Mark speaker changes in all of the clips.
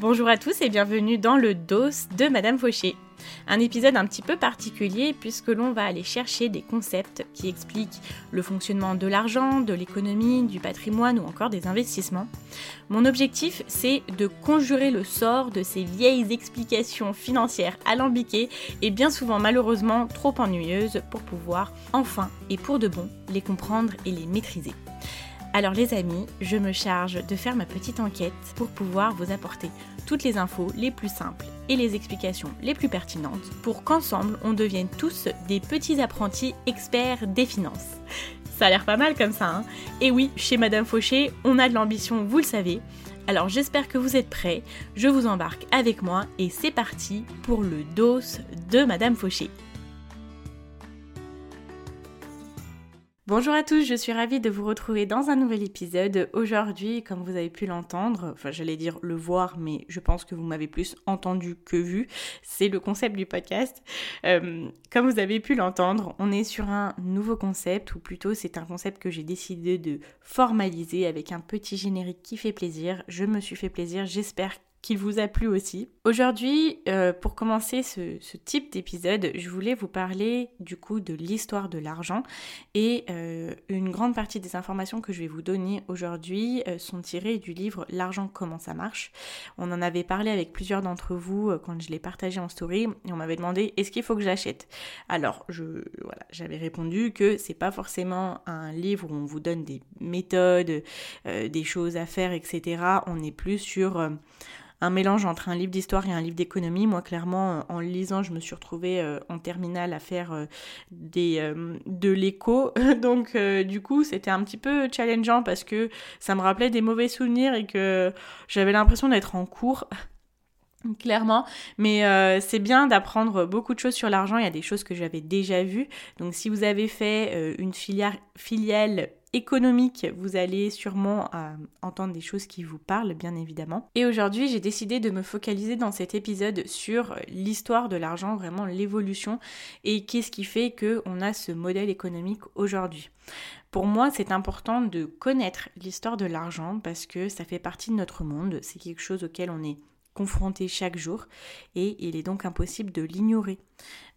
Speaker 1: Bonjour à tous et bienvenue dans le dos de Madame Fauché. Un épisode un petit peu particulier puisque l'on va aller chercher des concepts qui expliquent le fonctionnement de l'argent, de l'économie, du patrimoine ou encore des investissements. Mon objectif, c'est de conjurer le sort de ces vieilles explications financières alambiquées et bien souvent malheureusement trop ennuyeuses pour pouvoir enfin et pour de bon les comprendre et les maîtriser. Alors les amis, je me charge de faire ma petite enquête pour pouvoir vous apporter toutes les infos les plus simples et les explications les plus pertinentes pour qu'ensemble on devienne tous des petits apprentis experts des finances. Ça a l'air pas mal comme ça, hein Et oui, chez Madame Fauché, on a de l'ambition, vous le savez. Alors j'espère que vous êtes prêts, je vous embarque avec moi et c'est parti pour le dos de Madame Fauché. Bonjour à tous, je suis ravie de vous retrouver dans un nouvel épisode. Aujourd'hui, comme vous avez pu l'entendre, enfin j'allais dire le voir, mais je pense que vous m'avez plus entendu que vu, c'est le concept du podcast. Euh, comme vous avez pu l'entendre, on est sur un nouveau concept, ou plutôt c'est un concept que j'ai décidé de formaliser avec un petit générique qui fait plaisir. Je me suis fait plaisir, j'espère qu'il vous a plu aussi. Aujourd'hui, euh, pour commencer ce, type d'épisode, je voulais vous parler du coup de l'histoire de l'argent et euh, une grande partie des informations que je vais vous donner aujourd'hui euh, sont tirées du livre L'argent comment ça marche. On en avait parlé avec plusieurs d'entre vous quand je l'ai partagé en story et on m'avait demandé est-ce qu'il faut que j'achète? Alors, je voilà, j'avais répondu que c'est pas forcément un livre où on vous donne des méthodes, des choses à faire, etc. On est plus sur un mélange entre un livre d'histoire et un livre d'économie. Moi, clairement, euh, en le lisant, je me suis retrouvée euh, en terminale à faire euh, des, de l'écho. Donc, du coup, c'était un petit peu challengeant parce que ça me rappelait des mauvais souvenirs et que j'avais l'impression d'être en cours. Clairement, mais c'est bien d'apprendre beaucoup de choses sur l'argent. Il y a des choses que j'avais déjà vues. Donc, si vous avez fait une filière, filiale économique, vous allez sûrement euh, entendre des choses qui vous parlent, bien évidemment. Et aujourd'hui, j'ai décidé de me focaliser dans cet épisode sur l'histoire de l'argent, vraiment l'évolution et qu'est-ce qui fait qu'on a ce modèle économique aujourd'hui. Pour moi, c'est important de connaître l'histoire de l'argent parce que ça fait partie de notre monde, c'est quelque chose auquel on est confronté chaque jour et il est donc impossible de l'ignorer.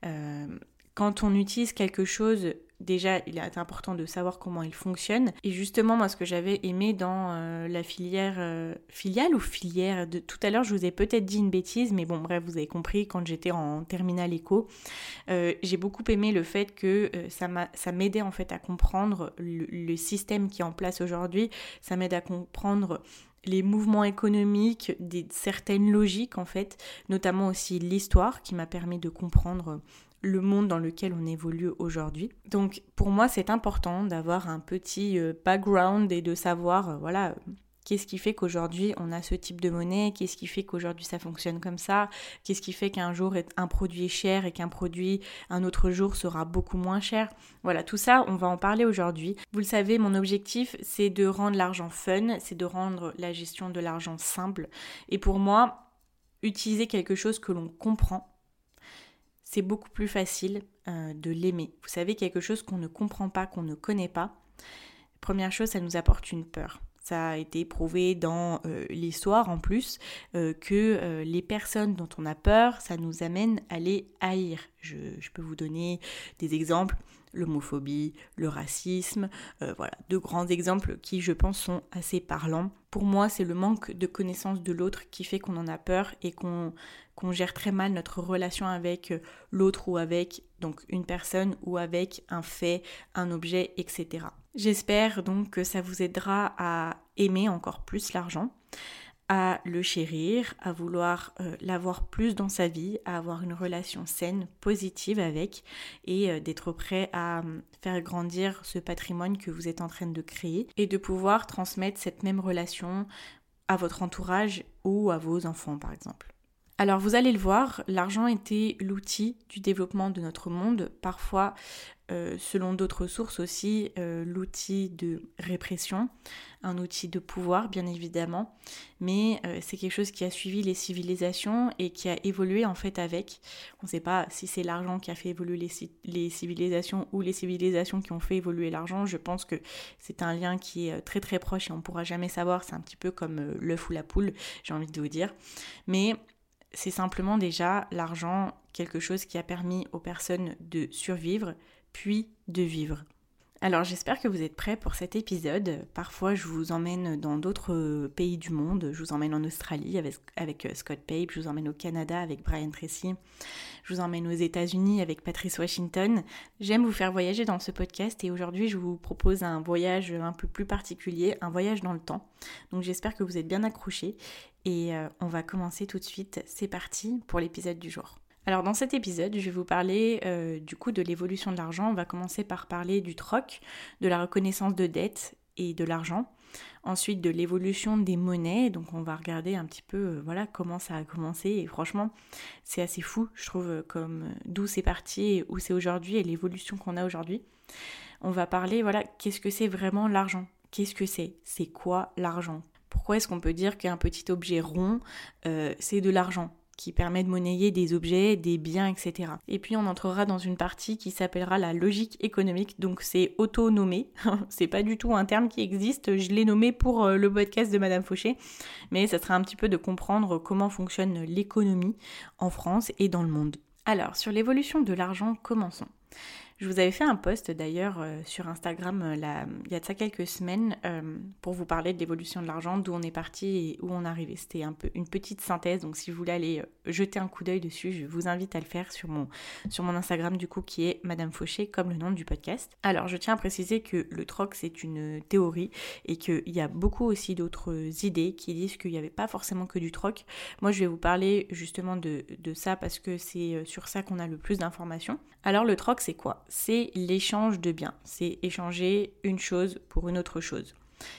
Speaker 1: Euh, quand on utilise quelque chose déjà, il est important de savoir comment il fonctionne. Et justement, moi, ce que j'avais aimé dans euh, la filière, euh, filiale ou filière de tout à l'heure, je vous ai peut-être dit une bêtise, mais bon, bref, vous avez compris, quand j'étais en terminale éco, euh, j'ai beaucoup aimé le fait que ça m'aidait en fait à comprendre le, le système qui est en place aujourd'hui. Ça m'aide à comprendre les mouvements économiques, des, certaines logiques en fait, notamment aussi l'histoire qui m'a permis de comprendre le monde dans lequel on évolue aujourd'hui. Donc pour moi c'est important d'avoir un petit euh, background et de savoir euh, voilà qu'est-ce qui fait qu'aujourd'hui on a ce type de monnaie, qu'est-ce qui fait qu'aujourd'hui ça fonctionne comme ça, qu'est-ce qui fait qu'un jour un produit est cher et qu'un produit un autre jour sera beaucoup moins cher. Voilà, tout ça on va en parler aujourd'hui. Vous le savez, mon objectif c'est de rendre l'argent fun, c'est de rendre la gestion de l'argent simple et pour moi utiliser quelque chose que l'on comprend c'est beaucoup plus facile euh, de l'aimer. Vous savez, quelque chose qu'on ne comprend pas, qu'on ne connaît pas, première chose, ça nous apporte une peur. Ça a été prouvé dans euh, l'histoire en plus euh, que les personnes dont on a peur, ça nous amène à les haïr. Je, je peux vous donner des exemples l'homophobie, le racisme, voilà, deux grands exemples qui je pense sont assez parlants. Pour moi, c'est le manque de connaissance de l'autre qui fait qu'on en a peur et qu'on qu'on gère très mal notre relation avec euh, l'autre ou avec donc une personne ou avec un fait, un objet, etc. J'espère donc que ça vous aidera à aimer encore plus l'argent, à le chérir, à vouloir euh, l'avoir plus dans sa vie, à avoir une relation saine, positive avec et euh, d'être prêt à euh, faire grandir ce patrimoine que vous êtes en train de créer et de pouvoir transmettre cette même relation à votre entourage ou à vos enfants par exemple. Alors vous allez le voir, l'argent était l'outil du développement de notre monde, parfois euh, selon d'autres sources aussi euh, l'outil de répression, un outil de pouvoir bien évidemment, mais euh, c'est quelque chose qui a suivi les civilisations et qui a évolué en fait avec. On ne sait pas si c'est l'argent qui a fait évoluer les, les, civilisations ou les civilisations qui ont fait évoluer l'argent. Je pense que c'est un lien qui est très très proche et on ne pourra jamais savoir. C'est un petit peu comme l'œuf ou la poule, j'ai envie de vous dire. Mais c'est simplement déjà l'argent, quelque chose qui a permis aux personnes de survivre, puis de vivre. Alors j'espère que vous êtes prêts pour cet épisode. Parfois je vous emmène dans d'autres pays du monde. Je vous emmène en Australie avec, euh, Scott Pape, je vous emmène au Canada avec Brian Tracy, je vous emmène aux États-Unis avec Patrice Washington. J'aime vous faire voyager dans ce podcast et aujourd'hui je vous propose un voyage un peu plus particulier, un voyage dans le temps. Donc j'espère que vous êtes bien accrochés et euh, on va commencer tout de suite. C'est parti pour l'épisode du jour. Alors dans cet épisode, je vais vous parler euh, du coup de l'évolution de l'argent. On va commencer par parler du troc, de la reconnaissance de dette et de l'argent. Ensuite de l'évolution des monnaies, donc on va regarder un petit peu euh, voilà comment ça a commencé et franchement c'est assez fou je trouve euh, comme d'où c'est parti et où c'est aujourd'hui et l'évolution qu'on a aujourd'hui. On va parler voilà qu'est-ce que c'est vraiment l'argent? Qu'est-ce que c'est? C'est quoi l'argent? Pourquoi est-ce qu'on peut dire qu'un petit objet rond c'est de l'argent? Qui permet de monnayer des objets, des biens, etc. Et puis on entrera dans une partie qui s'appellera la logique économique, donc c'est auto-nommé, c'est pas du tout un terme qui existe, je l'ai nommé pour euh, le podcast de Madame Fauché, mais ça sera un petit peu de comprendre comment fonctionne l'économie en France et dans le monde. Alors, sur l'évolution de l'argent, commençons. Je vous avais fait un post d'ailleurs euh, sur Instagram euh, il y a de ça quelques semaines euh, pour vous parler de l'évolution de l'argent, d'où on est parti et où on est arrivé. C'était un peu une petite synthèse, donc si vous voulez aller jeter un coup d'œil dessus, je vous invite à le faire sur mon, sur mon Instagram du coup qui est Madame Fauché comme le nom du podcast. Alors je tiens à préciser que le troc c'est une théorie et qu'il y a beaucoup aussi d'autres idées qui disent qu'il n'y avait pas forcément que du troc. Moi je vais vous parler justement de, de ça parce que c'est sur ça qu'on a le plus d'informations. Alors le troc c'est quoi? C'est l'échange de biens. C'est échanger une chose pour une autre chose.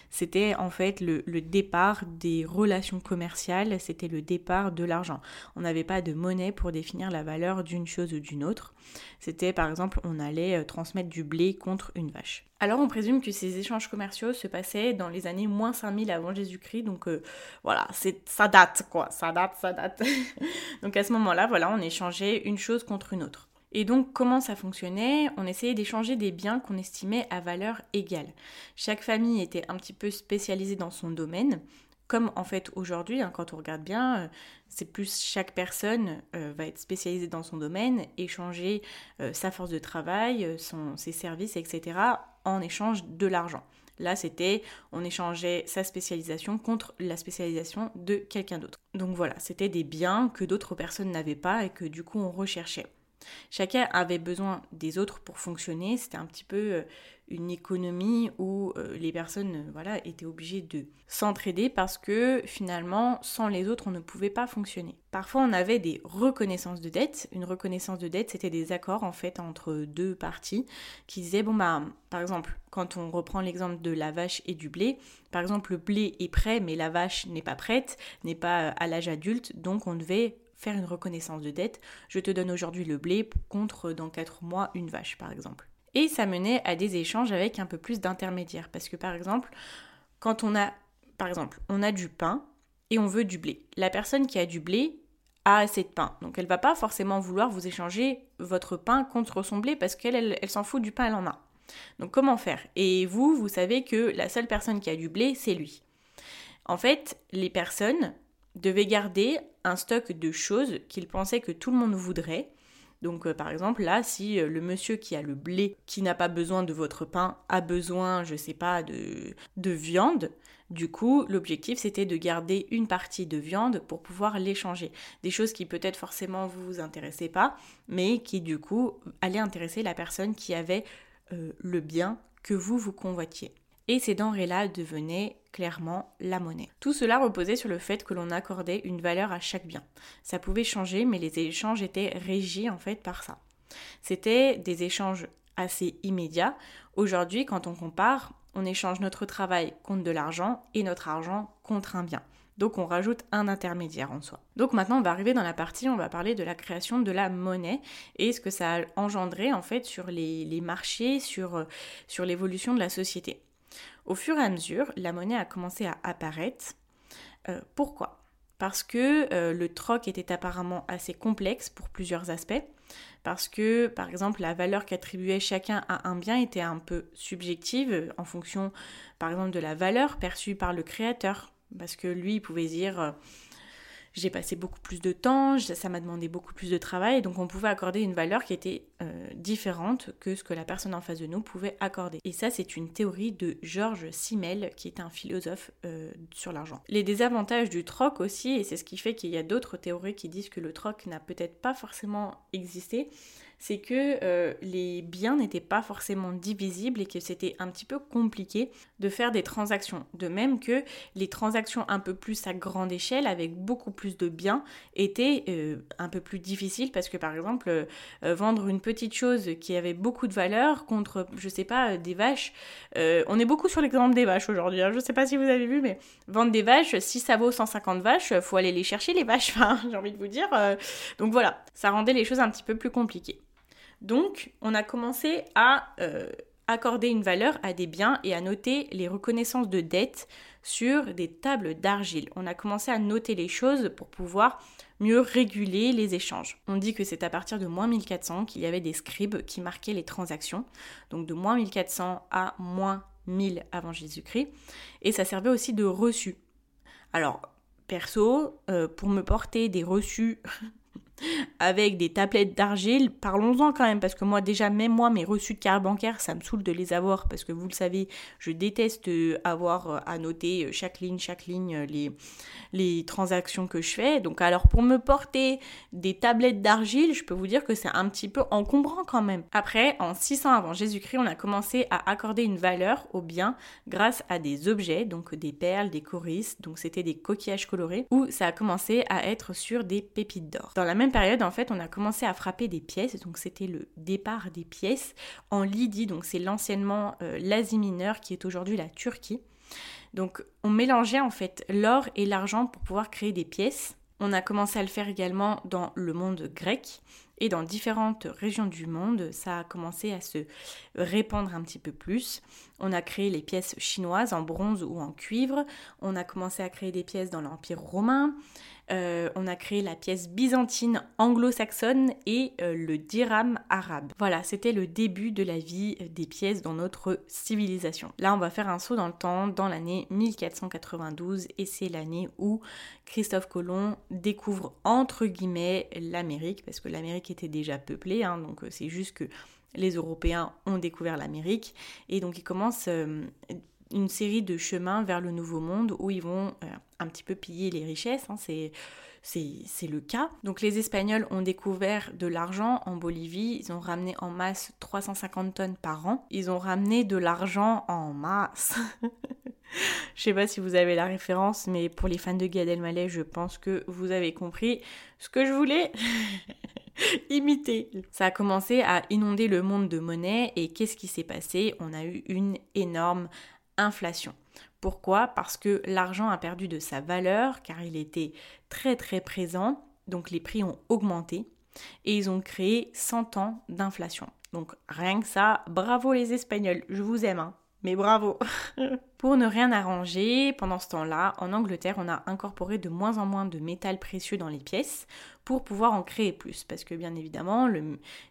Speaker 1: C'était en fait le, départ des relations commerciales, c'était le départ de l'argent. On n'avait pas de monnaie pour définir la valeur d'une chose ou d'une autre. C'était par exemple, on allait euh, transmettre du blé contre une vache. Alors on présume que ces échanges commerciaux se passaient dans les années moins 5000 avant Jésus-Christ, donc euh, voilà, ça date quoi, ça date, ça date. donc à ce moment-là, voilà, on échangeait une chose contre une autre. Et donc comment ça fonctionnait? On essayait d'échanger des biens qu'on estimait à valeur égale. Chaque famille était un petit peu spécialisée dans son domaine. Comme en fait aujourd'hui, hein, quand on regarde bien, euh, c'est plus chaque personne euh, va être spécialisée dans son domaine, échanger euh, sa force de travail, ses services, etc. en échange de l'argent. Là, c'était on échangeait sa spécialisation contre la spécialisation de quelqu'un d'autre. Donc voilà, c'était des biens que d'autres personnes n'avaient pas et que du coup on recherchait. Chacun avait besoin des autres pour fonctionner. C'était un petit peu euh, une économie où euh, les personnes euh, voilà, étaient obligées de s'entraider parce que finalement, sans les autres, on ne pouvait pas fonctionner. Parfois, on avait des reconnaissances de dette. Une reconnaissance de dette, c'était des accords en fait entre deux parties qui disaient bon bah par exemple, quand on reprend l'exemple de la vache et du blé, par exemple, le blé est prêt mais la vache n'est pas prête, n'est pas à l'âge adulte, donc on devait faire une reconnaissance de dette. Je te donne aujourd'hui le blé contre dans 4 mois une vache par exemple. Et ça menait à des échanges avec un peu plus d'intermédiaires parce que par exemple, quand on a par exemple, on a du pain et on veut du blé. La personne qui a du blé a assez de pain. Donc elle va pas forcément vouloir vous échanger votre pain contre son blé parce qu'elle elle, s'en fout du pain, elle en a. Donc comment faire? Et vous, vous savez que la seule personne qui a du blé, c'est lui. En fait, les personnes devait garder un stock de choses qu'il pensait que tout le monde voudrait. Donc euh, par exemple là, si euh, le monsieur qui a le blé, qui n'a pas besoin de votre pain, a besoin, je sais pas, de, de viande, du coup l'objectif c'était de garder une partie de viande pour pouvoir l'échanger. Des choses qui peut-être forcément vous intéressaient pas, mais qui du coup allaient intéresser la personne qui avait euh, le bien que vous vous convoitiez. et ces denrées-là devenaient clairement la monnaie. Tout cela reposait sur le fait que l'on accordait une valeur à chaque bien. Ça pouvait changer, mais les échanges étaient régis en fait par ça. C'était des échanges assez immédiats. Aujourd'hui, quand on compare, on échange notre travail contre de l'argent et notre argent contre un bien. Donc on rajoute un intermédiaire en soi. Donc maintenant on va arriver dans la partie, on va parler de la création de la monnaie et ce que ça a engendré en fait sur les, marchés, sur, euh, sur l'évolution de la société. Au fur et à mesure, la monnaie a commencé à apparaître. Euh, pourquoi? Parce que euh, le troc était apparemment assez complexe pour plusieurs aspects. Parce que, par exemple, la valeur qu'attribuait chacun à un bien était un peu subjective en fonction, par exemple, de la valeur perçue par le créateur. Parce que lui, il pouvait dire euh, j'ai passé beaucoup plus de temps, ça m'a demandé beaucoup plus de travail, donc on pouvait accorder une valeur qui était euh, différente que ce que la personne en face de nous pouvait accorder. Et ça, c'est une théorie de Georges Simmel, qui est un philosophe euh, sur l'argent. Les désavantages du troc aussi, et c'est ce qui fait qu'il y a d'autres théories qui disent que le troc n'a peut-être pas forcément existé, c'est que euh, les biens n'étaient pas forcément divisibles et que c'était un petit peu compliqué de faire des transactions. De même que les transactions un peu plus à grande échelle, avec beaucoup plus de biens, étaient euh, un peu plus difficiles parce que par exemple, euh, vendre une petite chose qui avait beaucoup de valeur contre, je sais pas, des vaches, on est beaucoup sur l'exemple des vaches aujourd'hui, hein. je sais pas si vous avez vu, mais vendre des vaches, si ça vaut 150 vaches, faut aller les chercher les vaches, j'ai envie de vous dire. donc voilà, ça rendait les choses un petit peu plus compliquées. Donc, on a commencé à euh, accorder une valeur à des biens et à noter les reconnaissances de dettes sur des tables d'argile. On a commencé à noter les choses pour pouvoir mieux réguler les échanges. On dit que c'est à partir de moins 1400 qu'il y avait des scribes qui marquaient les transactions, donc de moins 1400 à moins 1000 avant Jésus-Christ, et ça servait aussi de reçu. Alors, perso, euh, pour me porter des reçus avec des tablettes d'argile, parlons-en quand même, parce que moi déjà, même moi, mes reçus de carte bancaire, ça me saoule de les avoir, parce que vous le savez, je déteste euh, avoir euh, à noter euh, chaque ligne, chaque ligne, les, les transactions que je fais. Donc alors pour me porter des tablettes d'argile, je peux vous dire que c'est un petit peu encombrant quand même. Après, en 600 avant Jésus-Christ, on a commencé à accorder une valeur aux biens grâce à des objets, donc des perles, des coris, donc c'était des coquillages colorés, où ça a commencé à être sur des pépites d'or. Dans la même période, en fait, on a commencé à frapper des pièces, donc c'était le départ des pièces en Lydie, donc c'est l'anciennement euh, l'Asie mineure qui est aujourd'hui la Turquie. Donc on mélangeait en fait l'or et l'argent pour pouvoir créer des pièces. On a commencé à le faire également dans le monde grec et dans différentes régions du monde, ça a commencé à se répandre un petit peu plus. On a créé les pièces chinoises en bronze ou en cuivre, on a commencé à créer des pièces dans l'Empire romain, euh, on a créé la pièce byzantine anglo-saxonne et euh, le dirham arabe. Voilà, c'était le début de la vie euh, des pièces dans notre civilisation. Là, on va faire un saut dans le temps, dans l'année 1492, et c'est l'année où Christophe Colomb découvre entre guillemets l'Amérique, parce que l'Amérique était déjà peuplée, hein, donc c'est juste que les Européens ont découvert l'Amérique, et donc il commence une série de chemins vers le Nouveau Monde où ils vont euh, un petit peu piller les richesses. Hein, c'est c'est le cas. Donc les Espagnols ont découvert de l'argent en Bolivie, ils ont ramené en masse 350 tonnes par an. Ils ont ramené de l'argent en masse. je sais pas si vous avez la référence, mais pour les fans de Gad Elmaleh, je pense que vous avez compris ce que je voulais imiter. Ça a commencé à inonder le monde de monnaie et qu'est-ce qui s'est passé? On a eu une énorme inflation. Pourquoi? Parce que l'argent a perdu de sa valeur car il était très très présent, donc les prix ont augmenté et ils ont créé 100 ans d'inflation. Donc rien que ça, bravo les Espagnols, je vous aime, hein mais bravo Pour ne rien arranger, pendant ce temps-là, en Angleterre, on a incorporé de moins en moins de métal précieux dans les pièces pour pouvoir en créer plus. Parce que bien évidemment,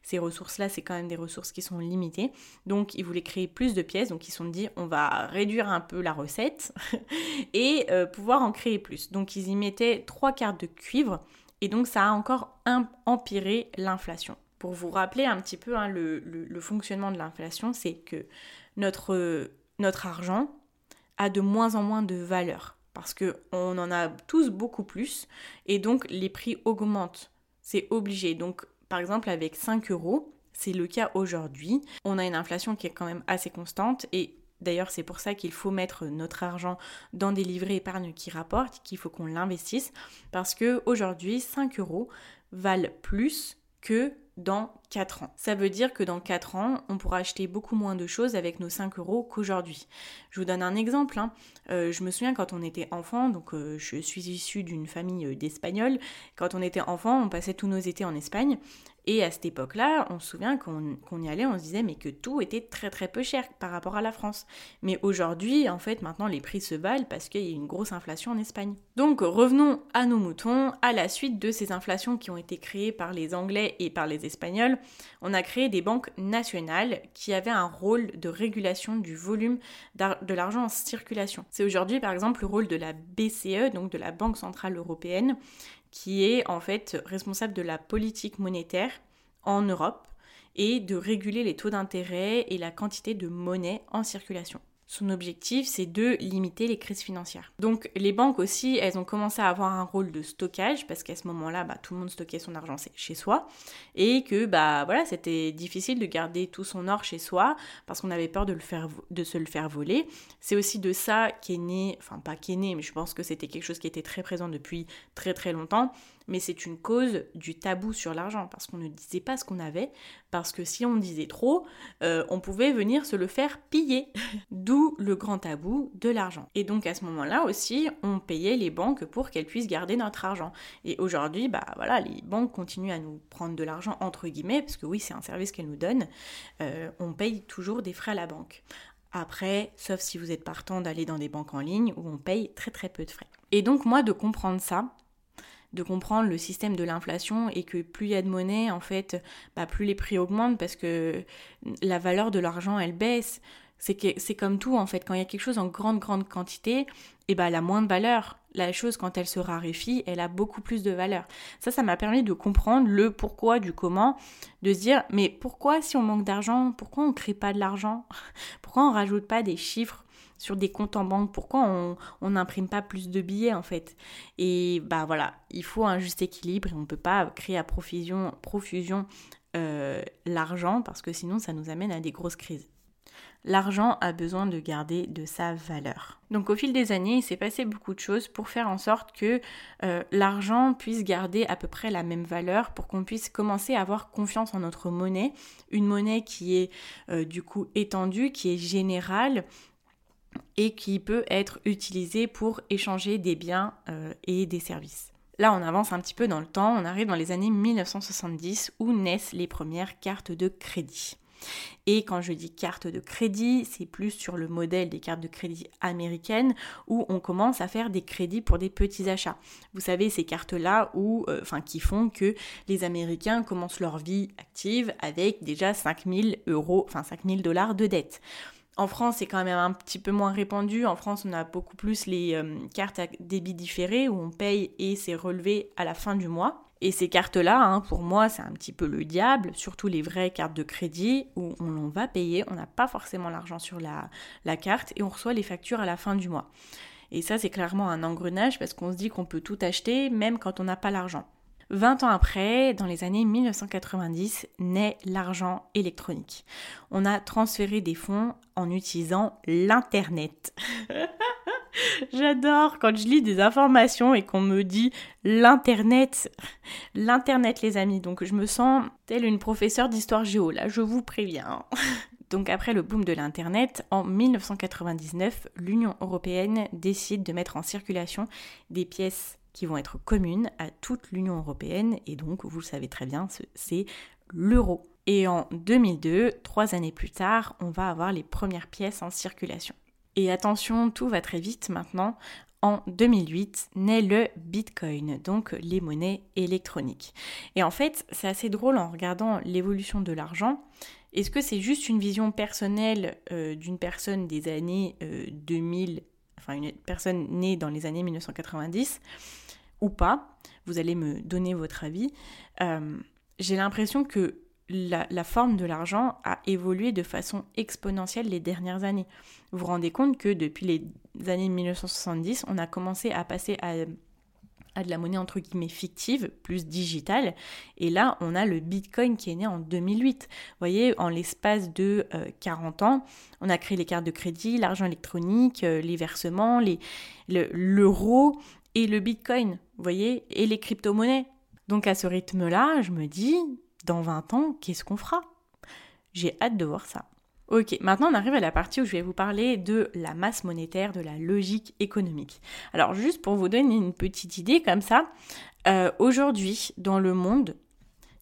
Speaker 1: ces ressources-là, c'est quand même des ressources qui sont limitées. Donc ils voulaient créer plus de pièces, donc ils se sont dit on va réduire un peu la recette et euh, pouvoir en créer plus. Donc ils y mettaient trois quarts de cuivre et donc ça a encore empiré l'inflation. Pour vous rappeler un petit peu hein, le fonctionnement de l'inflation, c'est que notre, notre argent a de moins en moins de valeur parce qu'on en a tous beaucoup plus et donc les prix augmentent. C'est obligé. Donc par exemple avec 5 euros, c'est le cas aujourd'hui, on a une inflation qui est quand même assez constante et D'ailleurs, c'est pour ça qu'il faut mettre notre argent dans des livrets épargne qui rapportent, qu'il faut qu'on l'investisse, parce que aujourd'hui, 5 euros valent plus que dans 4 ans. Ça veut dire que dans 4 ans, on pourra acheter beaucoup moins de choses avec nos 5 euros qu'aujourd'hui. Je vous donne un exemple. Hein. Euh, je me souviens quand on était enfant, donc euh, je suis issue d'une famille euh, d'Espagnols, quand on était enfant, on passait tous nos étés en Espagne. Et à cette époque-là, on se souvient qu'on y allait, on se disait mais que tout était très très peu cher par rapport à la France. Mais aujourd'hui, en fait, maintenant les prix se valent parce qu'il y a une grosse inflation en Espagne. Donc revenons à nos moutons, à la suite de ces inflations qui ont été créées par les Anglais et par les Espagnols, on a créé des banques nationales qui avaient un rôle de régulation du volume de l'argent en circulation. C'est aujourd'hui par exemple le rôle de la BCE, donc de la Banque Centrale Européenne, qui est en fait responsable de la politique monétaire en Europe et de réguler les taux d'intérêt et la quantité de monnaie en circulation. Son objectif, c'est de limiter les crises financières. Donc les banques aussi, elles ont commencé à avoir un rôle de stockage parce qu'à ce moment-là, bah, tout le monde stockait son argent chez soi et que bah voilà, c'était difficile de garder tout son or chez soi parce qu'on avait peur de, de se le faire voler. C'est aussi de ça qu'est né, enfin pas qu'est né, mais je pense que c'était quelque chose qui était très présent depuis très très longtemps mais c'est une cause du tabou sur l'argent, parce qu'on ne disait pas ce qu'on avait, parce que si on disait trop, euh, on pouvait venir se le faire piller. D'où le grand tabou de l'argent. Et donc à ce moment-là aussi, on payait les banques pour qu'elles puissent garder notre argent. Et aujourd'hui, bah voilà, les banques continuent à nous prendre de l'argent entre guillemets, parce que oui, c'est un service qu'elles nous donnent. Euh, on paye toujours des frais à la banque. Après, sauf si vous êtes partant d'aller dans des banques en ligne où on paye très très peu de frais. Et donc moi, de comprendre ça, de comprendre le système de l'inflation et que plus il y a de monnaie, en fait, bah, plus les prix augmentent parce que la valeur de l'argent, elle baisse. C'est comme tout en fait, quand il y a quelque chose en grande grande quantité, et eh ben elle a moins de valeur. La chose quand elle se raréfie, elle a beaucoup plus de valeur. Ça, ça m'a permis de comprendre le pourquoi du comment, de se dire mais pourquoi si on manque d'argent, pourquoi on crée pas de l'argent? Pourquoi on rajoute pas des chiffres? Sur des comptes en banque Pourquoi on n'imprime pas plus de billets en fait? Et bah voilà, il faut un juste équilibre et on ne peut pas créer à profusion, profusion euh, l'argent parce que sinon ça nous amène à des grosses crises. L'argent a besoin de garder de sa valeur. Donc au fil des années, il s'est passé beaucoup de choses pour faire en sorte que euh, l'argent puisse garder à peu près la même valeur, pour qu'on puisse commencer à avoir confiance en notre monnaie, une monnaie qui est euh, du coup étendue, qui est générale, et qui peut être utilisé pour échanger des biens euh, et des services. Là, on avance un petit peu dans le temps, on arrive dans les années 1970 où naissent les premières cartes de crédit. Et quand je dis carte de crédit, c'est plus sur le modèle des cartes de crédit américaines où on commence à faire des crédits pour des petits achats. Vous savez, ces cartes-là euh, qui font que les Américains commencent leur vie active avec déjà 5000 euros, enfin 5000 dollars de dette. En France, c'est quand même un petit peu moins répandu. En France, on a beaucoup plus les euh, cartes à débit différé où on paye et c'est relevé à la fin du mois. Et ces cartes-là, hein, pour moi, c'est un petit peu le diable, surtout les vraies cartes de crédit où on, va payer, on n'a pas forcément l'argent sur la, la carte et on reçoit les factures à la fin du mois. Et ça, c'est clairement un engrenage parce qu'on se dit qu'on peut tout acheter même quand on n'a pas l'argent. 20 ans après, dans les années 1990, naît l'argent électronique. On a transféré des fonds en utilisant l'Internet. J'adore quand je lis des informations et qu'on me dit l'Internet. L'Internet, les amis. Donc je me sens telle une professeure d'histoire géo, là, je vous préviens. Donc après le boom de l'Internet, en 1999, l'Union européenne décide de mettre en circulation des pièces qui vont être communes à toute l'Union européenne et donc vous le savez très bien, c'est l'euro. Et en 2002, trois années plus tard, on va avoir les premières pièces en circulation. Et attention, tout va très vite maintenant. En 2008 naît le Bitcoin, donc les monnaies électroniques. Et en fait, c'est assez drôle en regardant l'évolution de l'argent. Est-ce que c'est juste une vision personnelle euh, d'une personne des années 2000, euh, enfin une personne née dans les années 1990 ou pas, vous allez me donner votre avis, euh, j'ai l'impression que la, forme de l'argent a évolué de façon exponentielle les dernières années. Vous vous rendez compte que depuis les années 1970, on a commencé à passer à, à de la monnaie entre guillemets fictive, plus digitale. Et là, on a le Bitcoin qui est né en 2008. Vous voyez, en l'espace de 40 euh, ans, on a créé les cartes de crédit, l'argent électronique, euh, les versements, l'euro et le Bitcoin, vous voyez, et les crypto-monnaies. Donc à ce rythme-là, je me dis, dans 20 ans, qu'est-ce qu'on fera? J'ai hâte de voir ça. Ok, maintenant on arrive à la partie où je vais vous parler de la masse monétaire, de la logique économique. Alors juste pour vous donner une petite idée comme ça, euh, aujourd'hui dans le monde,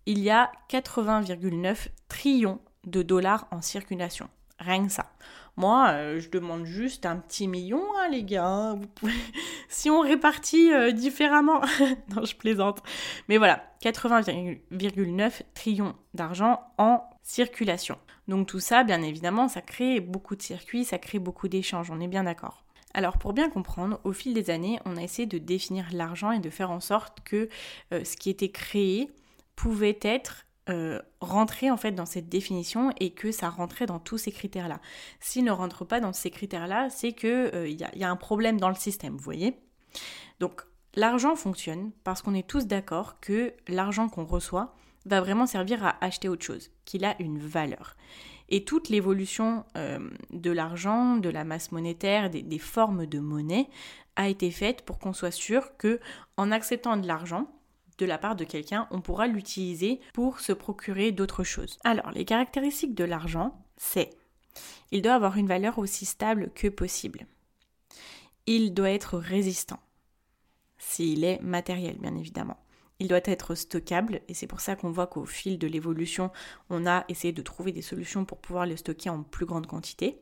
Speaker 1: il y a 80,9 trillions de dollars en circulation. Rien que ça. Moi, euh, je demande juste un petit million, hein, les gars. si on répartit euh, différemment. non, je plaisante. Mais voilà, 80,9 trillions d'argent en circulation. Donc tout ça, bien évidemment, ça crée beaucoup de circuits, ça crée beaucoup d'échanges, on est bien d'accord. Alors pour bien comprendre, au fil des années, on a essayé de définir l'argent et de faire en sorte que euh, ce qui était créé pouvait être euh, rentré en fait dans cette définition et que ça rentrait dans tous ces critères-là. S'il ne rentre pas dans ces critères-là, c'est qu'il euh, y, y, a un problème dans le système, vous voyez? Donc l'argent fonctionne parce qu'on est tous d'accord que l'argent qu'on reçoit, va vraiment servir à acheter autre chose, qu'il a une valeur. Et toute l'évolution euh, de l'argent, de la masse monétaire, des, formes de monnaie a été faite pour qu'on soit sûr que en acceptant de l'argent de la part de quelqu'un, on pourra l'utiliser pour se procurer d'autres choses. Alors, les caractéristiques de l'argent, c'est il doit avoir une valeur aussi stable que possible. Il doit être résistant, s'il est matériel, bien évidemment. Il doit être stockable et c'est pour ça qu'on voit qu'au fil de l'évolution, on a essayé de trouver des solutions pour pouvoir le stocker en plus grande quantité.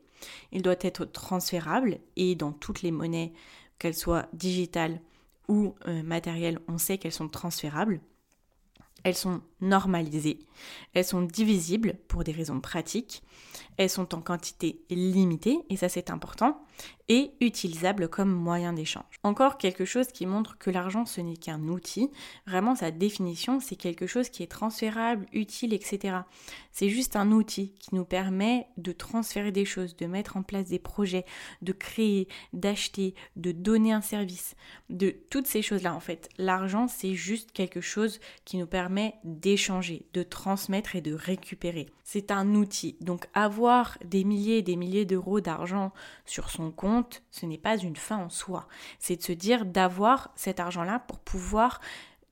Speaker 1: Il doit être transférable et dans toutes les monnaies, qu'elles soient digitales ou euh, matérielles, on sait qu'elles sont transférables. Elles sont normalisées, elles sont divisibles pour des raisons pratiques, elles sont en quantité limitée, et ça c'est important, et utilisables comme moyen d'échange. Encore quelque chose qui montre que l'argent ce n'est qu'un outil, vraiment sa définition c'est quelque chose qui est transférable, utile, etc. C'est juste un outil qui nous permet de transférer des choses, de mettre en place des projets, de créer, d'acheter, de donner un service, de toutes ces choses-là en fait. L'argent c'est juste quelque chose qui nous permet d'échanger, de transmettre et de récupérer. C'est un outil, donc avoir des milliers et des milliers d'euros d'argent sur son compte, ce n'est pas une fin en soi. C'est de se dire d'avoir cet argent-là pour pouvoir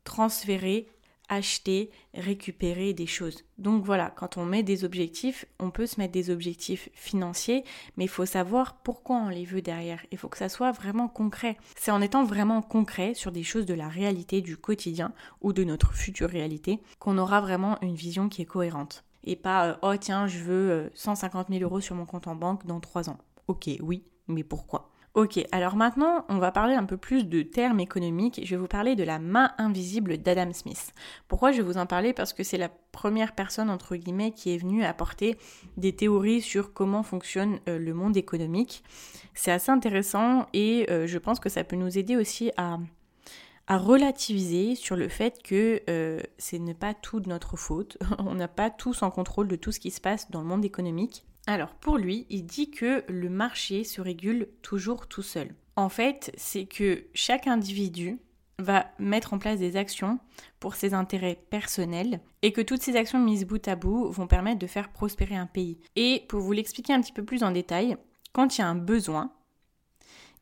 Speaker 1: transférer acheter, récupérer des choses. Donc voilà, quand on met des objectifs, on peut se mettre des objectifs financiers, mais il faut savoir pourquoi on les veut derrière. Il faut que ça soit vraiment concret. C'est en étant vraiment concret sur des choses de la réalité du quotidien ou de notre future réalité qu'on aura vraiment une vision qui est cohérente et pas euh, oh tiens je veux 150 euh, 000 euros sur mon compte en banque dans 3 ans. Ok, oui, mais pourquoi? Ok, alors maintenant on va parler un peu plus de termes économiques. Je vais vous parler de la main invisible d'Adam Smith. Pourquoi je vais vous en parler? Parce que c'est la première personne entre guillemets qui est venue apporter des théories sur comment fonctionne euh, le monde économique. C'est assez intéressant et je pense que ça peut nous aider aussi à à relativiser sur le fait que euh, ce n'est pas tout de notre faute, on n'a pas tous en contrôle de tout ce qui se passe dans le monde économique. Alors pour lui, il dit que le marché se régule toujours tout seul. En fait, c'est que chaque individu va mettre en place des actions pour ses intérêts personnels et que toutes ces actions mises bout à bout vont permettre de faire prospérer un pays. Et pour vous l'expliquer un petit peu plus en détail, quand il y a un besoin,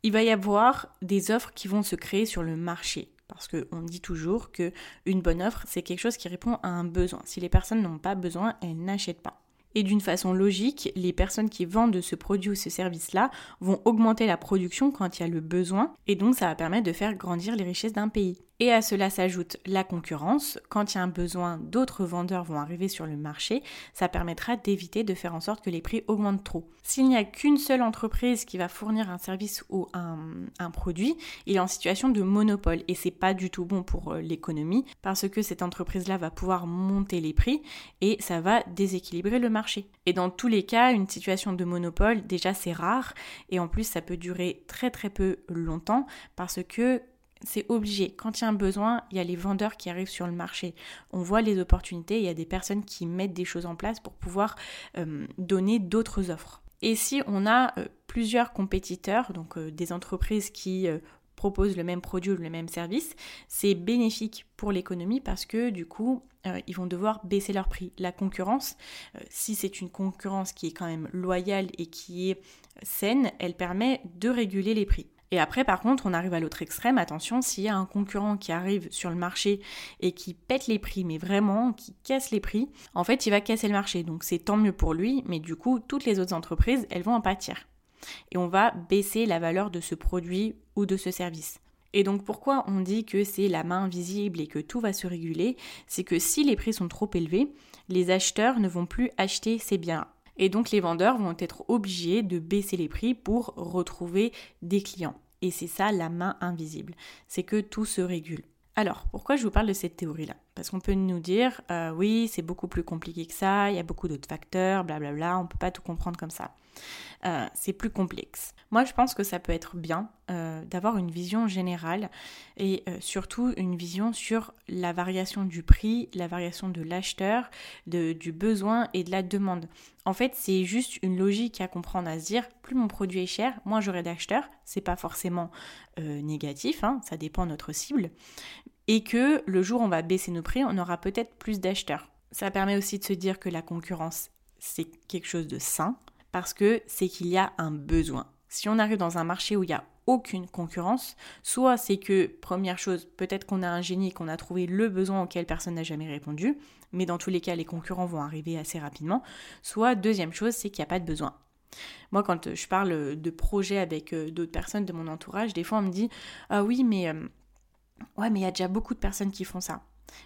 Speaker 1: il va y avoir des offres qui vont se créer sur le marché. Parce qu'on dit toujours que une bonne offre, c'est quelque chose qui répond à un besoin. Si les personnes n'ont pas besoin, elles n'achètent pas. Et d'une façon logique, les personnes qui vendent ce produit ou ce service-là vont augmenter la production quand il y a le besoin, et donc ça va permettre de faire grandir les richesses d'un pays. Et à cela s'ajoute la concurrence. Quand il y a un besoin, d'autres vendeurs vont arriver sur le marché. Ça permettra d'éviter de faire en sorte que les prix augmentent trop. S'il n'y a qu'une seule entreprise qui va fournir un service ou un, produit, il est en situation de monopole. Et c'est pas du tout bon pour euh, l'économie parce que cette entreprise-là va pouvoir monter les prix et ça va déséquilibrer le marché. Et dans tous les cas, une situation de monopole, déjà c'est rare et en plus ça peut durer très très peu longtemps parce que c'est obligé. Quand il y a un besoin, il y a les vendeurs qui arrivent sur le marché. On voit les opportunités, il y a des personnes qui mettent des choses en place pour pouvoir euh, donner d'autres offres. Et si on a euh, plusieurs compétiteurs, donc euh, des entreprises qui proposent le même produit ou le même service, c'est bénéfique pour l'économie parce que du coup, ils vont devoir baisser leur prix. La concurrence, si c'est une concurrence qui est quand même loyale et qui est saine, elle permet de réguler les prix. Et après, par contre, on arrive à l'autre extrême. Attention, s'il y a un concurrent qui arrive sur le marché et qui pète les prix, mais vraiment, qui casse les prix, en fait, il va casser le marché. Donc c'est tant mieux pour lui, mais du coup, toutes les autres entreprises, elles vont en pâtir. Et on va baisser la valeur de ce produit ou de ce service. Et donc pourquoi on dit que c'est la main invisible et que tout va se réguler? C'est que si les prix sont trop élevés, les acheteurs ne vont plus acheter ces biens. Et donc les vendeurs vont être obligés de baisser les prix pour retrouver des clients. Et c'est ça la main invisible, c'est que tout se régule. Alors, pourquoi je vous parle de cette théorie-là? Parce qu'on peut nous dire, euh, oui, c'est beaucoup plus compliqué que ça, il y a beaucoup d'autres facteurs, blablabla, on ne peut pas tout comprendre comme ça. Euh, c'est plus complexe. Moi, je pense que ça peut être bien euh, d'avoir une vision générale et surtout une vision sur la variation du prix, la variation de l'acheteur, du besoin et de la demande. En fait, c'est juste une logique à comprendre, à se dire plus mon produit est cher, moins j'aurai d'acheteurs. C'est pas forcément négatif, hein, ça dépend de notre cible. Et que le jour où on va baisser nos prix, on aura peut-être plus d'acheteurs. Ça permet aussi de se dire que la concurrence, c'est quelque chose de sain parce que c'est qu'il y a un besoin. Si on arrive dans un marché où il n'y a aucune concurrence, soit c'est que, première chose, peut-être qu'on a un génie, qu'on a trouvé le besoin auquel personne n'a jamais répondu, mais dans tous les cas, les concurrents vont arriver assez rapidement, soit deuxième chose, c'est qu'il n'y a pas de besoin. Moi, quand je parle de projets avec euh, d'autres personnes de mon entourage, des fois on me dit Ah oui, mais euh, ouais, mais il y a déjà beaucoup de personnes qui font ça.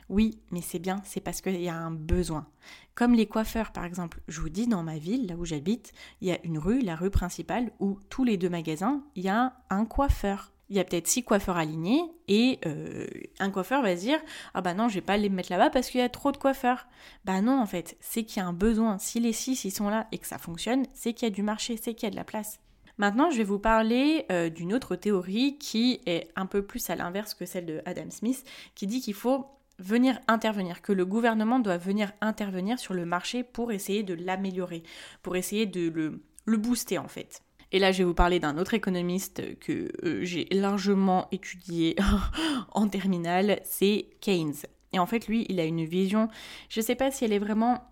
Speaker 1: Oui, mais c'est bien, c'est parce qu'il y a un besoin. Comme les coiffeurs, par exemple. Je vous dis, dans ma ville, là où j'habite, il y a une rue, la rue principale, où tous les deux magasins, il y a un coiffeur. Il y a peut-être six coiffeurs alignés et euh, un coiffeur va se dire ah bah non je vais pas les mettre là-bas parce qu'il y a trop de coiffeurs. Bah non en fait c'est qu'il y a un besoin. Si les six ils sont là et que ça fonctionne c'est qu'il y a du marché, c'est qu'il y a de la place. Maintenant, je vais vous parler euh, d'une autre théorie qui est un peu plus à l'inverse que celle de Adam Smith, qui dit qu'il faut venir intervenir, que le gouvernement doit venir intervenir sur le marché pour essayer de l'améliorer, pour essayer de le, booster en fait. Et là, je vais vous parler d'un autre économiste que euh, j'ai largement étudié en terminale, c'est Keynes. Et en fait, lui, il a une vision, je ne sais pas si elle est vraiment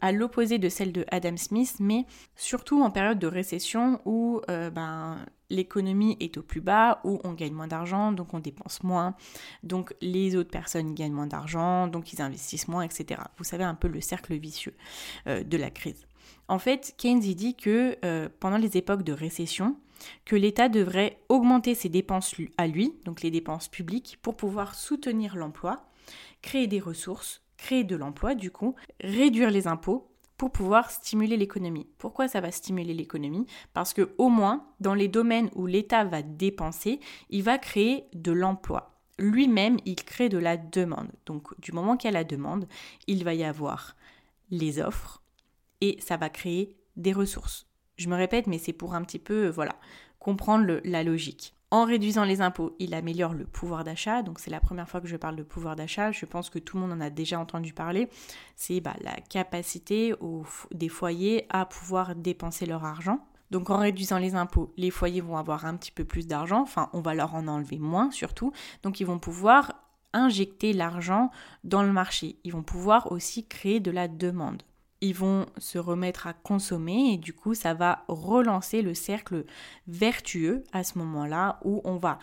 Speaker 1: à l'opposé de celle de Adam Smith, mais surtout en période de récession où euh, ben, l'économie est au plus bas, où on gagne moins d'argent, donc on dépense moins, donc les autres personnes gagnent moins d'argent, donc ils investissent moins, etc. Vous savez un peu le cercle vicieux euh, de la crise. En fait, Keynes dit que pendant les époques de récession, que l'État devrait augmenter ses dépenses à lui, donc les dépenses publiques, pour pouvoir soutenir l'emploi, créer des ressources, créer de l'emploi du coup, réduire les impôts pour pouvoir stimuler l'économie. Pourquoi ça va stimuler l'économie? Parce que au moins dans les domaines où l'État va dépenser, il va créer de l'emploi. Lui-même, il crée de la demande. Donc du moment qu'il y a la demande, il va y avoir les offres et ça va créer des ressources. Je me répète, mais c'est pour un petit peu, voilà, comprendre la logique. En réduisant les impôts, il améliore le pouvoir d'achat. Donc c'est la première fois que je parle de pouvoir d'achat. Je pense que tout le monde en a déjà entendu parler. C'est bah, la capacité des foyers à pouvoir dépenser leur argent. Donc en réduisant les impôts, les foyers vont avoir un petit peu plus d'argent. Enfin, on va leur en enlever moins surtout. Donc ils vont pouvoir injecter l'argent dans le marché. Ils vont pouvoir aussi créer de la demande ils vont se remettre à consommer et du coup ça va relancer le cercle vertueux à ce moment-là où on va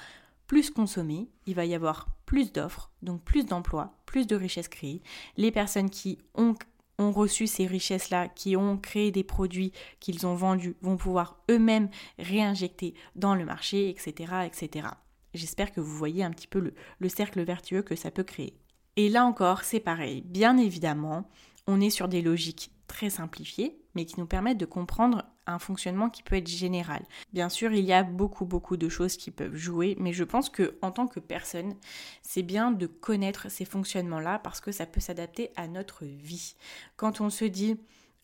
Speaker 1: plus consommer, il va y avoir plus d'offres, donc plus d'emplois, plus de richesses créées. Les personnes qui ont, reçu ces richesses-là, qui ont créé des produits qu'ils ont vendus, vont pouvoir eux-mêmes réinjecter dans le marché, etc. etc. J'espère que vous voyez un petit peu le cercle vertueux que ça peut créer. Et là encore, c'est pareil. Bien évidemment, on est sur des logiques très simplifiées, mais qui nous permettent de comprendre un fonctionnement qui peut être général. Bien sûr, il y a beaucoup beaucoup de choses qui peuvent jouer, mais je pense que en tant que personne, c'est bien de connaître ces fonctionnements-là parce que ça peut s'adapter à notre vie. Quand on se dit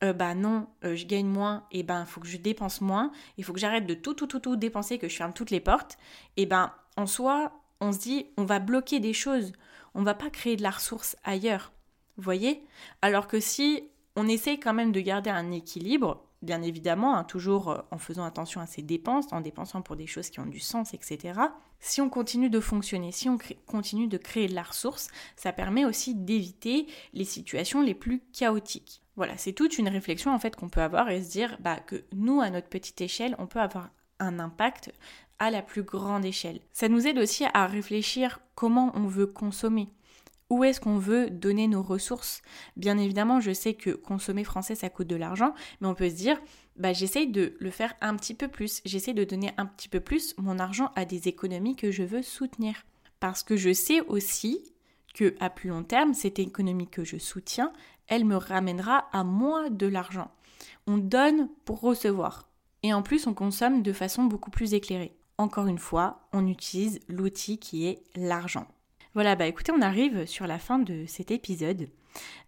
Speaker 1: euh, bah non, euh, je gagne moins, et ben il faut que je dépense moins, il faut que j'arrête de tout tout tout tout dépenser, que je ferme toutes les portes, et ben en soi, on se dit on va bloquer des choses, on va pas créer de la ressource ailleurs voyez Alors que si on essaye quand même de garder un équilibre, bien évidemment, hein, toujours euh, en faisant attention à ses dépenses, en dépensant pour des choses qui ont du sens, etc. Si on continue de fonctionner, si on continue de créer de la ressource, ça permet aussi d'éviter les situations les plus chaotiques. Voilà, c'est toute une réflexion en fait qu'on peut avoir et se dire bah, que nous, à notre petite échelle, on peut avoir un impact à la plus grande échelle. Ça nous aide aussi à réfléchir comment on veut consommer. Où est-ce qu'on veut donner nos ressources Bien évidemment, je sais que consommer français, ça coûte de l'argent, mais on peut se dire, bah, j'essaye de le faire un petit peu plus. J'essaie de donner un petit peu plus mon argent à des économies que je veux soutenir. Parce que je sais aussi que à plus long terme, cette économie que je soutiens, elle me ramènera à moi de l'argent. On donne pour recevoir. Et en plus, on consomme de façon beaucoup plus éclairée. Encore une fois, on utilise l'outil qui est l'argent. Voilà, bah écoutez, on arrive sur la fin de cet épisode.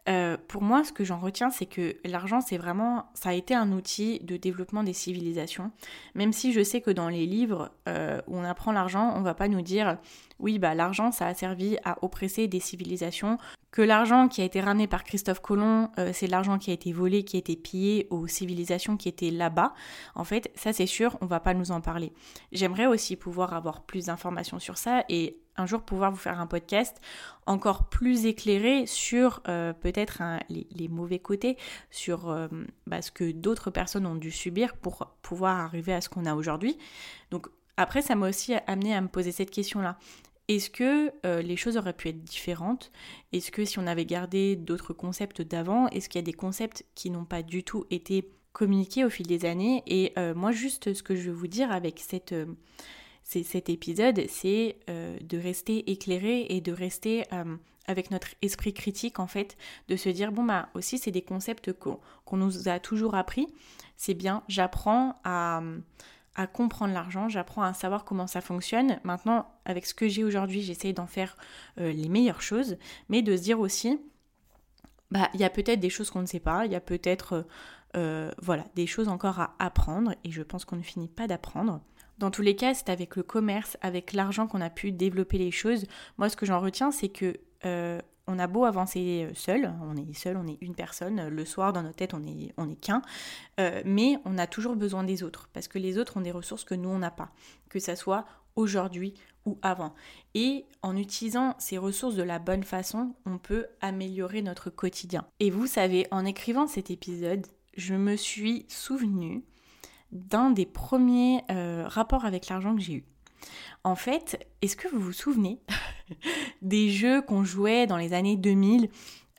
Speaker 1: Euh, pour moi, ce que j'en retiens, c'est que l'argent, c'est vraiment, ça a été un outil de développement des civilisations. Même si je sais que dans les livres euh, où on apprend l'argent, on va pas nous dire, oui, bah l'argent, ça a servi à oppresser des civilisations, que l'argent qui a été ramené par Christophe Colomb, euh, c'est l'argent qui a été volé, qui a été pillé aux civilisations qui étaient là-bas. En fait, ça c'est sûr, on va pas nous en parler. J'aimerais aussi pouvoir avoir plus d'informations sur ça et un jour pouvoir vous faire un podcast encore plus éclairé sur les, mauvais côtés, sur euh, bah, ce que d'autres personnes ont dû subir pour pouvoir arriver à ce qu'on a aujourd'hui. Donc après, ça m'a aussi amené à me poser cette question-là. Est-ce que euh, les choses auraient pu être différentes? Est-ce que si on avait gardé d'autres concepts d'avant, est-ce qu'il y a des concepts qui n'ont pas du tout été communiqués au fil des années? Et euh, moi, juste ce que je veux vous dire avec cette, cet épisode, c'est de rester éclairé et de rester avec notre esprit critique, en fait, de se dire, bon, bah aussi, c'est des concepts qu'on nous a toujours appris. C'est bien, j'apprends à comprendre l'argent, j'apprends à savoir comment ça fonctionne. Maintenant, avec ce que j'ai aujourd'hui, j'essaye d'en faire euh, les meilleures choses, mais de se dire aussi, bah, il y a peut-être des choses qu'on ne sait pas, il y a peut-être, euh, euh, voilà, des choses encore à apprendre, et je pense qu'on ne finit pas d'apprendre. Dans tous les cas, c'est avec le commerce, avec l'argent qu'on a pu développer les choses. Moi, ce que j'en retiens, c'est que on a beau avancer euh, seul, on est seul, on est une personne, le soir dans nos têtes on est, on est qu'un, euh, mais on a toujours besoin des autres, parce que les autres ont des ressources que nous on n'a pas, que ça soit aujourd'hui ou avant. Et en utilisant ces ressources de la bonne façon, on peut améliorer notre quotidien. Et vous savez, en écrivant cet épisode, je me suis souvenu d'un des premiers euh, rapports avec l'argent que j'ai eu. En fait, est-ce que vous vous souvenez des jeux qu'on jouait dans les années 2000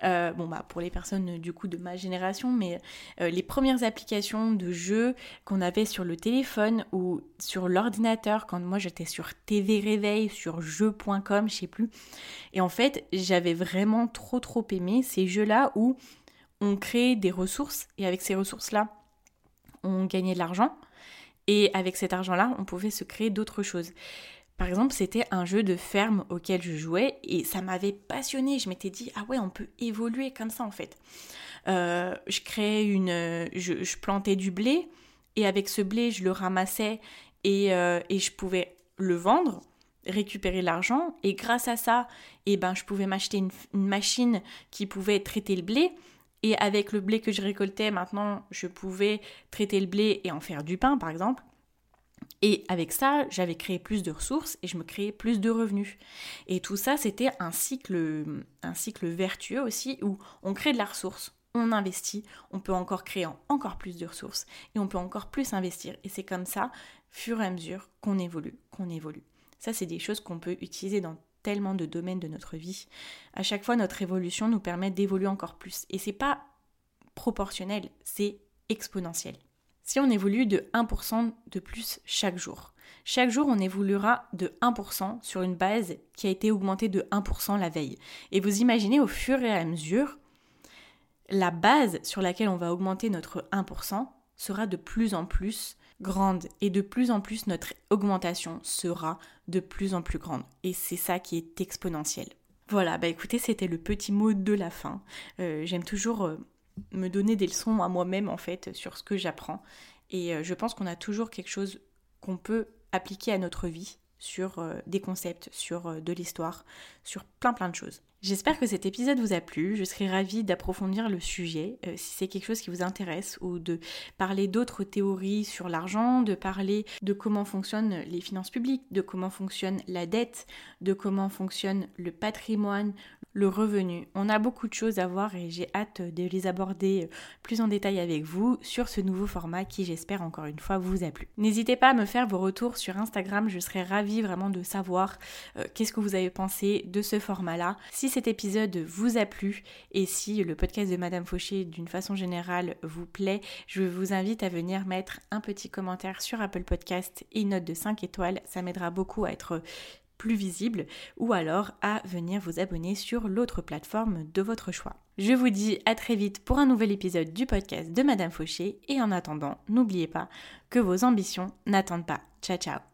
Speaker 1: euh, bon bah pour les personnes du coup de ma génération, mais euh, les premières applications de jeux qu'on avait sur le téléphone ou sur l'ordinateur quand moi j'étais sur TV Réveil, sur jeux.com, je sais plus. Et en fait j'avais vraiment trop trop aimé ces jeux-là où on créait des ressources et avec ces ressources-là on gagnait de l'argent et avec cet argent-là, on pouvait se créer d'autres choses. Par exemple, c'était un jeu de ferme auquel je jouais et ça m'avait passionné. Je m'étais dit, ah ouais, on peut évoluer comme ça en fait. Euh, je créais une. Je, plantais du blé et avec ce blé, je le ramassais et, euh, et je pouvais le vendre récupérer l'argent et grâce à ça eh ben je pouvais m'acheter une, machine qui pouvait traiter le blé et avec le blé que je récoltais, maintenant, je pouvais traiter le blé et en faire du pain, par exemple. Et avec ça, j'avais créé plus de ressources et je me créais plus de revenus. Et tout ça, c'était un cycle, vertueux aussi où on crée de la ressource, on investit, on peut encore créer encore plus de ressources et on peut encore plus investir. Et c'est comme ça, fur et à mesure, qu'on évolue, qu'on évolue. Ça, c'est des choses qu'on peut utiliser dans tellement de domaines de notre vie. À chaque fois, notre évolution nous permet d'évoluer encore plus. Et c'est pas proportionnel, c'est exponentiel. Si on évolue de 1% de plus chaque jour, chaque jour on évoluera de 1% sur une base qui a été augmentée de 1% la veille. Et vous imaginez au fur et à mesure, la base sur laquelle on va augmenter notre 1% sera de plus en plus grande et de plus en plus notre augmentation sera de plus en plus grande. Et c'est ça qui est exponentiel. Voilà, bah écoutez, c'était le petit mot de la fin. Euh, j'aime toujours euh, me donner des leçons à moi-même en fait sur ce que j'apprends. Et euh, je pense qu'on a toujours quelque chose qu'on peut appliquer à notre vie sur euh, des concepts, sur euh, de l'histoire, sur plein plein de choses. J'espère que cet épisode vous a plu. Je serais ravie d'approfondir le sujet euh, si c'est quelque chose qui vous intéresse ou de parler d'autres théories sur l'argent, de parler de comment fonctionnent les finances publiques, de comment fonctionne la dette, de comment fonctionne le patrimoine, le revenu. On a beaucoup de choses à voir et j'ai hâte de les aborder plus en détail avec vous sur ce nouveau format qui j'espère encore une fois vous a plu. N'hésitez pas à me faire vos retours sur Instagram, je serais ravie vraiment de savoir euh, qu'est-ce que vous avez pensé de ce format-là. Si cet épisode vous a plu et si le podcast de Madame Fauché d'une façon générale vous plaît, je vous invite à venir mettre un petit commentaire sur Apple Podcast et une note de 5 étoiles, ça m'aidera beaucoup à être plus visible ou alors à venir vous abonner sur l'autre plateforme de votre choix. Je vous dis à très vite pour un nouvel épisode du podcast de Madame Fauché et en attendant, n'oubliez pas que vos ambitions n'attendent pas. Ciao ciao